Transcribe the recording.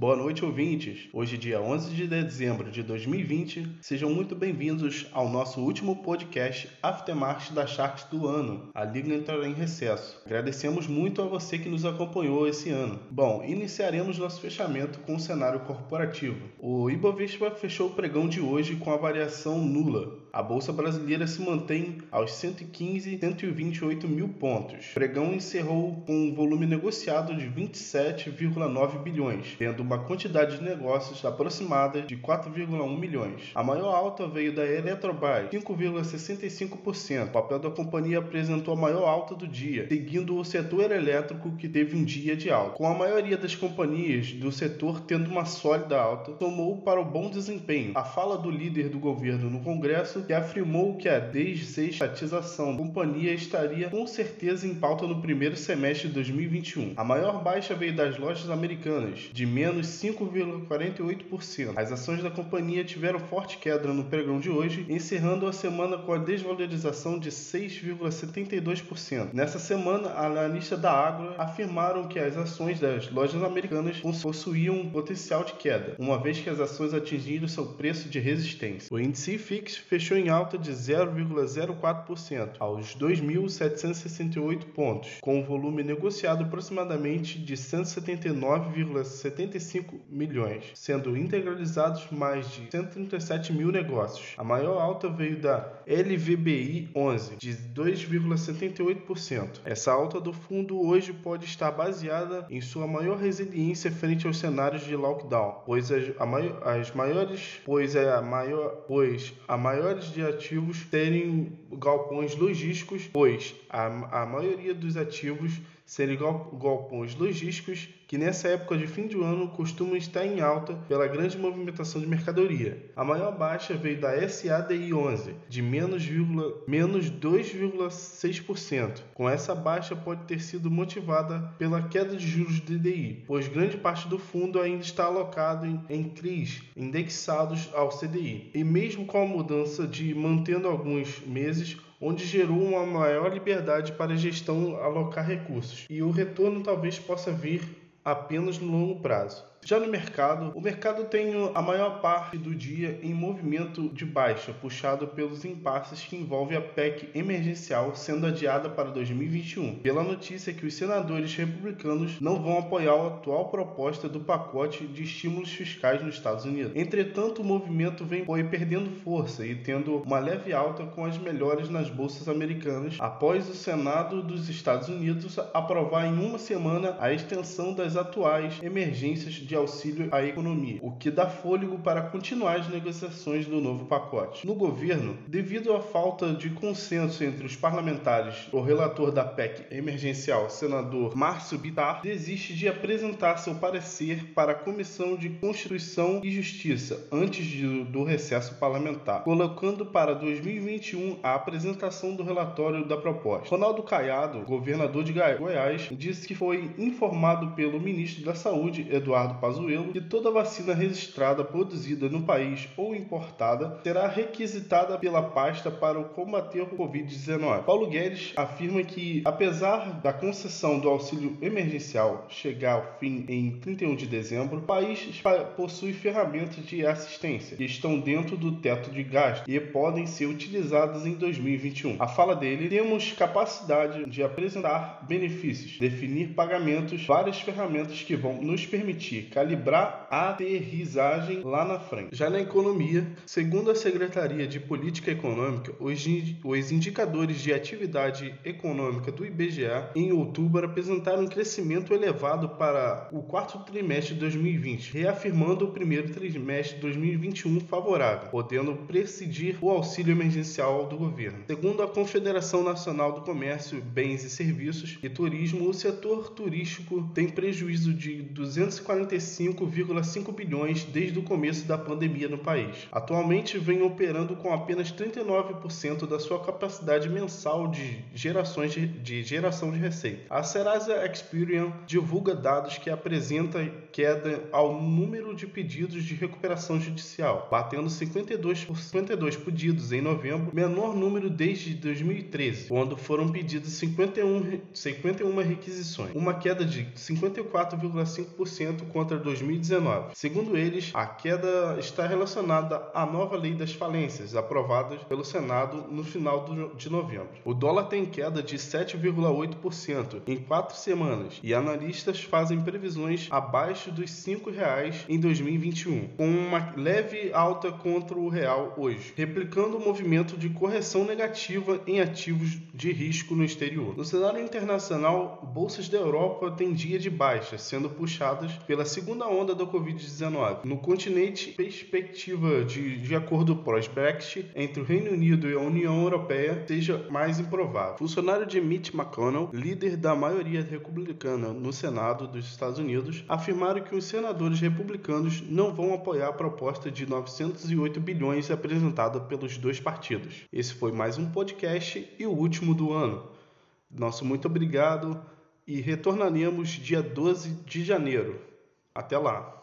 Boa noite, ouvintes. Hoje, dia 11 de dezembro de 2020, sejam muito bem-vindos ao nosso último podcast Aftermath da Sharks do ano. A liga entrará em recesso. Agradecemos muito a você que nos acompanhou esse ano. Bom, iniciaremos nosso fechamento com o cenário corporativo. O Ibovespa fechou o pregão de hoje com a variação nula. A bolsa brasileira se mantém aos 115, 128 mil pontos. O pregão encerrou com um volume negociado de 27,9 bilhões, tendo uma quantidade de negócios aproximada de 4,1 milhões. A maior alta veio da Eletrobras, 5,65%. O papel da companhia apresentou a maior alta do dia, seguindo o setor elétrico que teve um dia de alta. Com a maioria das companhias do setor tendo uma sólida alta, tomou para o bom desempenho. A fala do líder do governo no Congresso, que afirmou que a desestatização da companhia estaria com certeza em pauta no primeiro semestre de 2021. A maior baixa veio das lojas americanas, de menos 5,48%. As ações da companhia tiveram forte queda no pregão de hoje, encerrando a semana com a desvalorização de 6,72%. Nessa semana, analistas da Agro afirmaram que as ações das lojas americanas possuíam um potencial de queda, uma vez que as ações atingiram seu preço de resistência. O índice IFIX fechou em alta de 0,04% aos 2.768 pontos, com um volume negociado aproximadamente de 179,75 milhões, sendo integralizados mais de 137 mil negócios. A maior alta veio da LVBI 11, de 2,78%. Essa alta do fundo hoje pode estar baseada em sua maior resiliência frente aos cenários de lockdown, pois as, maior, as maiores, pois é a maior, pois a maiores de ativos terem galpões logísticos, pois a, a maioria dos ativos serem galpões logísticos que nessa época de fim de ano costumam estar em alta pela grande movimentação de mercadoria. A maior baixa veio da SADI 11, de menos, menos 2,6%. Com essa baixa pode ter sido motivada pela queda de juros do DI, pois grande parte do fundo ainda está alocado em, em CRIs indexados ao CDI. E mesmo com a mudança de mantendo alguns meses, onde gerou uma maior liberdade para a gestão alocar recursos, e o retorno talvez possa vir apenas no longo prazo. Já no mercado, o mercado tem a maior parte do dia em movimento de baixa, puxado pelos impasses que envolvem a PEC emergencial sendo adiada para 2021, pela notícia que os senadores republicanos não vão apoiar a atual proposta do pacote de estímulos fiscais nos Estados Unidos. Entretanto, o movimento vem perdendo força e tendo uma leve alta com as melhores nas bolsas americanas após o Senado dos Estados Unidos aprovar em uma semana a extensão das atuais emergências de auxílio à economia, o que dá fôlego para continuar as negociações do novo pacote. No governo, devido à falta de consenso entre os parlamentares, o relator da PEC emergencial, senador Márcio Bitar, desiste de apresentar seu parecer para a Comissão de Constituição e Justiça antes de, do recesso parlamentar, colocando para 2021 a apresentação do relatório da proposta. Ronaldo Caiado, governador de Goiás, disse que foi informado pelo ministro da Saúde, Eduardo Pazuello que toda vacina registrada produzida no país ou importada será requisitada pela pasta para combater o Covid-19. Paulo Guedes afirma que, apesar da concessão do auxílio emergencial chegar ao fim em 31 de dezembro, o país possui ferramentas de assistência que estão dentro do teto de gasto e podem ser utilizadas em 2021. A fala dele: temos capacidade de apresentar benefícios, definir pagamentos, várias ferramentas que vão nos permitir calibrar a aterrissagem lá na frente. Já na economia, segundo a Secretaria de Política Econômica, os, indicadores de atividade econômica do IBGA em outubro apresentaram um crescimento elevado para o quarto trimestre de 2020, reafirmando o primeiro trimestre de 2021 favorável, podendo presidir o auxílio emergencial do governo. Segundo a Confederação Nacional do Comércio, Bens e Serviços e Turismo, o setor turístico tem prejuízo de 245 5,5 bilhões desde o começo da pandemia no país. Atualmente vem operando com apenas 39% da sua capacidade mensal de, gerações de, de geração de receita. A Serasa Experian divulga dados que apresentam queda ao número de pedidos de recuperação judicial, batendo 52 por 52 pedidos em novembro, menor número desde 2013, quando foram pedidas 51, 51 requisições, uma queda de 54% 94,5% contra 2019. Segundo eles, a queda está relacionada à nova lei das falências, aprovada pelo Senado no final de novembro. O dólar tem queda de 7,8% em quatro semanas e analistas fazem previsões abaixo dos R$ 5,00 em 2021, com uma leve alta contra o real hoje, replicando o movimento de correção negativa em ativos de risco no exterior. No cenário internacional, bolsas da Europa têm dia de baixa, sendo puxadas pela segunda onda da Covid-19. No continente, perspectiva de, de acordo pós-Brexit entre o Reino Unido e a União Europeia seja mais improvável. Funcionário de Mitch McConnell, líder da maioria republicana no Senado dos Estados Unidos, afirmaram que os senadores republicanos não vão apoiar a proposta de 908 bilhões apresentada pelos dois partidos. Esse foi mais um podcast e o último do ano. Nosso muito obrigado e retornaremos dia 12 de janeiro. Até lá!